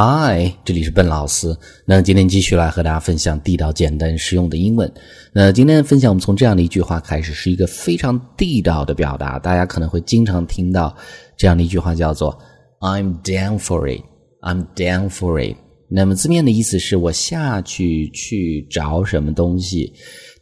Hi，这里是笨老师。那今天继续来和大家分享地道、简单、实用的英文。那今天的分享，我们从这样的一句话开始，是一个非常地道的表达。大家可能会经常听到这样的一句话，叫做 "I'm down for it, I'm down for it"。那么字面的意思是我下去去找什么东西，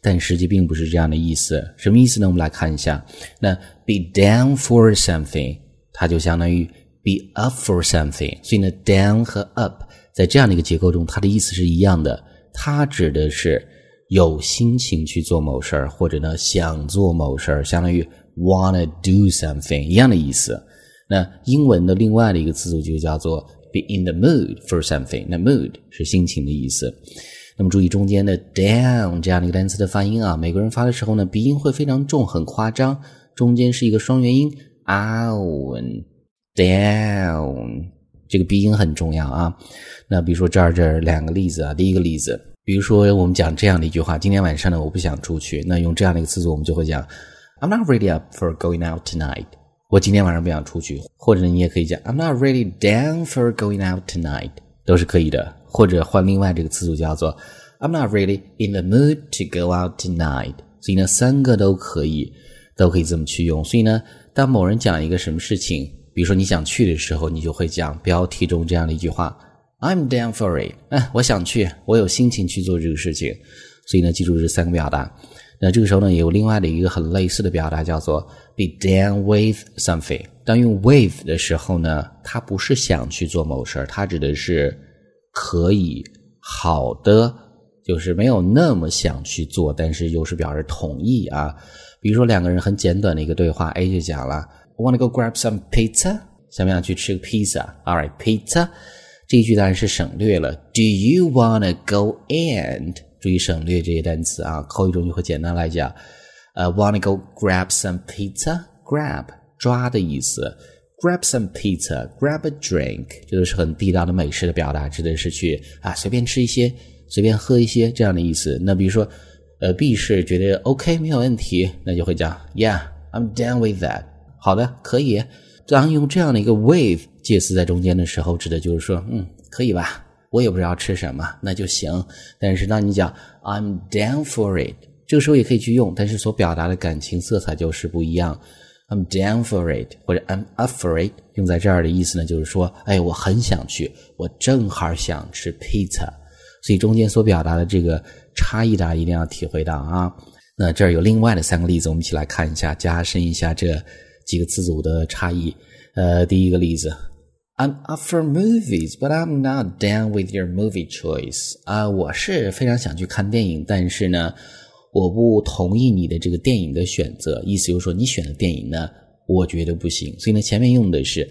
但实际并不是这样的意思。什么意思呢？我们来看一下。那 be down for something，它就相当于。Be up for something，所以呢，down 和 up 在这样的一个结构中，它的意思是一样的。它指的是有心情去做某事儿，或者呢想做某事儿，相当于 wanna do something 一样的意思。那英文的另外的一个词组就叫做 be in the mood for something。那 mood 是心情的意思。那么注意中间的 down 这样的一个单词的发音啊，美国人发的时候呢，鼻音会非常重，很夸张，中间是一个双元音 own。Down 这个鼻音很重要啊。那比如说这儿这两个例子啊，第一个例子，比如说我们讲这样的一句话：今天晚上呢，我不想出去。那用这样的一个词组，我们就会讲：I'm not really up for going out tonight。我今天晚上不想出去。或者你也可以讲：I'm not really down for going out tonight，都是可以的。或者换另外这个词组叫做：I'm not really in the mood to go out tonight。所以呢，三个都可以，都可以这么去用。所以呢，当某人讲一个什么事情，比如说你想去的时候，你就会讲标题中这样的一句话：“I'm down for it。”哎，我想去，我有心情去做这个事情。所以呢，记住这三个表达。那这个时候呢，有另外的一个很类似的表达，叫做 “be down with something”。当用 “with” 的时候呢，它不是想去做某事儿，它指的是可以好的，就是没有那么想去做，但是又是表示同意啊。比如说两个人很简短的一个对话，A 就讲了。Want to go grab some pizza？想不想去吃个披萨？All right, pizza。这一句当然是省略了。Do you wanna go and？注意省略这些单词啊，口语中就会简单来讲。呃，wanna go grab some pizza？Grab 抓的意思。Grab some pizza，grab a drink，这都是很地道的美式的表达，指的是去啊随便吃一些，随便喝一些这样的意思。那比如说，呃，B 是觉得 OK 没有问题，那就会讲 Yeah，I'm down with that。 好的，可以。当用这样的一个 with 介词在中间的时候，指的就是说，嗯，可以吧？我也不知道吃什么，那就行。但是当你讲 I'm down for it，这个时候也可以去用，但是所表达的感情色彩就是不一样。I'm down for it，或者 I'm up for it，用在这儿的意思呢，就是说，哎，我很想去，我正好想吃 pizza。所以中间所表达的这个差异，大家一定要体会到啊。那这儿有另外的三个例子，我们一起来看一下，加深一下这。几个词组的差异。呃，第一个例子，I'm up for movies, but I'm not down with your movie choice。啊，我是非常想去看电影，但是呢，我不同意你的这个电影的选择。意思就是说，你选的电影呢，我觉得不行。所以呢，前面用的是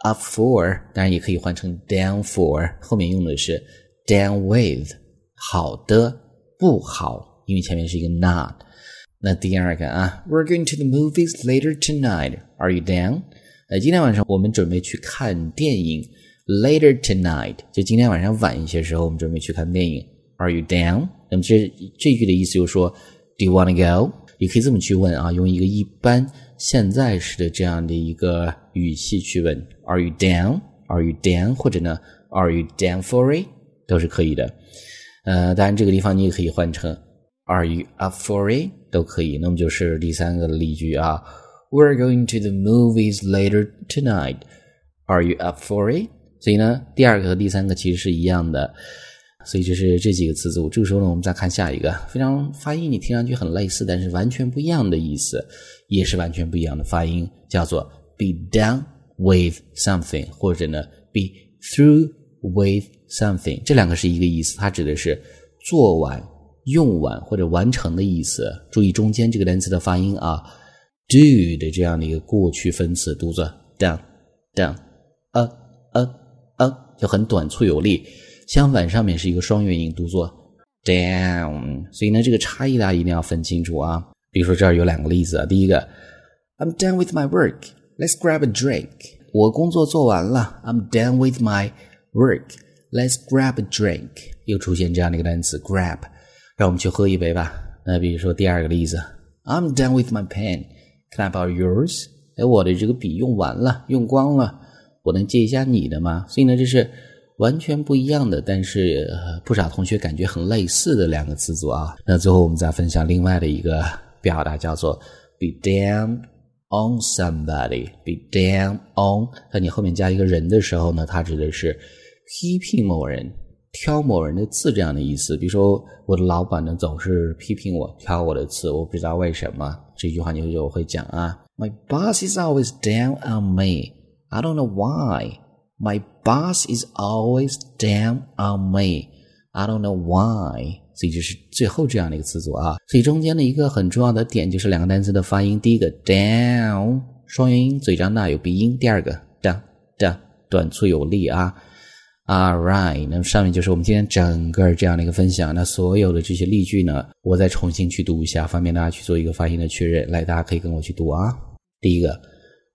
up for，当然也可以换成 down for，后面用的是 down with。好的，不好，因为前面是一个 not。那第二个啊，We're going to the movies later tonight. Are you down？呃，今天晚上我们准备去看电影。Later tonight，就今天晚上晚一些时候，我们准备去看电影。Are you down？那么这这句的意思就是说，Do you wanna go？也可以这么去问啊，用一个一般现在时的这样的一个语气去问。Are you down？Are you down？或者呢，Are you down for it？都是可以的。呃，当然这个地方你也可以换成。Are you up for it？都可以。那么就是第三个例句啊，We're going to the movies later tonight. Are you up for it？所以呢，第二个和第三个其实是一样的。所以就是这几个词组。这个时候呢，我们再看下一个，非常发音你听上去很类似，但是完全不一样的意思，也是完全不一样的发音，叫做 be done with something，或者呢 be through with something。这两个是一个意思，它指的是做完。用完或者完成的意思，注意中间这个单词的发音啊，do 的这样的一个过去分词读作 done，done，a a a 就很短促有力。相反，上面是一个双元音，读作 down。所以呢，这个差异大家一定要分清楚啊。比如说这儿有两个例子啊，第一个，I'm done with my work，let's grab a drink。我工作做完了，I'm done with my work，let's grab a drink。又出现这样的一个单词 grab。让我们去喝一杯吧。那比如说第二个例子，I'm done with my pen. Can I borrow yours？哎，我的这个笔用完了，用光了，我能借一下你的吗？所以呢，这是完全不一样的，但是不少同学感觉很类似的两个词组啊。那最后我们再分享另外的一个表达，叫做 be damn on somebody，be damn on。在你后面加一个人的时候呢，它指的是批评某人、挑某人的刺这样的意思。比如说，我的老板呢总是批评我、挑我的刺，我不知道为什么。这句话你就会讲啊，My boss is always down on me. I don't know why. My boss is always down on me. I don't know why. 所以就是最后这样的一个词组啊。所以中间的一个很重要的点就是两个单词的发音。第一个 down 双元音，嘴张大有鼻音。第二个 da da 短促有力啊。All right，那么上面就是我们今天整个这样的一个分享。那所有的这些例句呢，我再重新去读一下，方便大家去做一个发音的确认。来，大家可以跟我去读啊。第一个，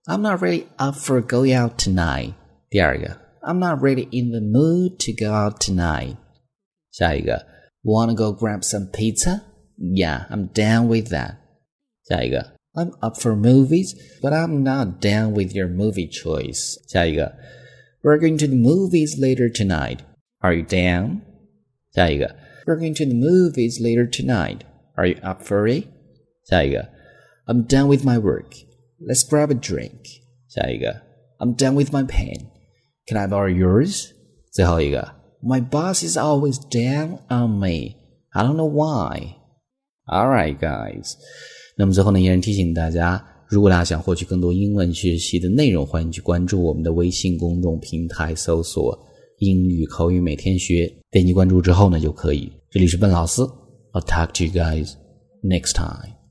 I'm not really up for going out tonight。第二个，I'm not really in the mood to go out tonight。下一个，Wanna go grab some pizza? Yeah, I'm down with that。下一个，I'm up for movies, but I'm not down with your movie choice。下一个 ，We're going to the movies later tonight. Are you down? 下一个，We're going to the movies later tonight. Are you up for it? 下一个，I'm done with my work. Let's grab a drink. 下一个，I'm done with my pen. Can I borrow yours? 最后一个，My boss is always down on me. I don't know why. All right, guys. 那么最后呢，依然提醒大家， 如果大家想获取更多英文学习的内容，欢迎去关注我们的微信公众平台，搜索“英语口语每天学”，点击关注之后呢，就可以。这里是笨老师，I'll talk to you guys next time.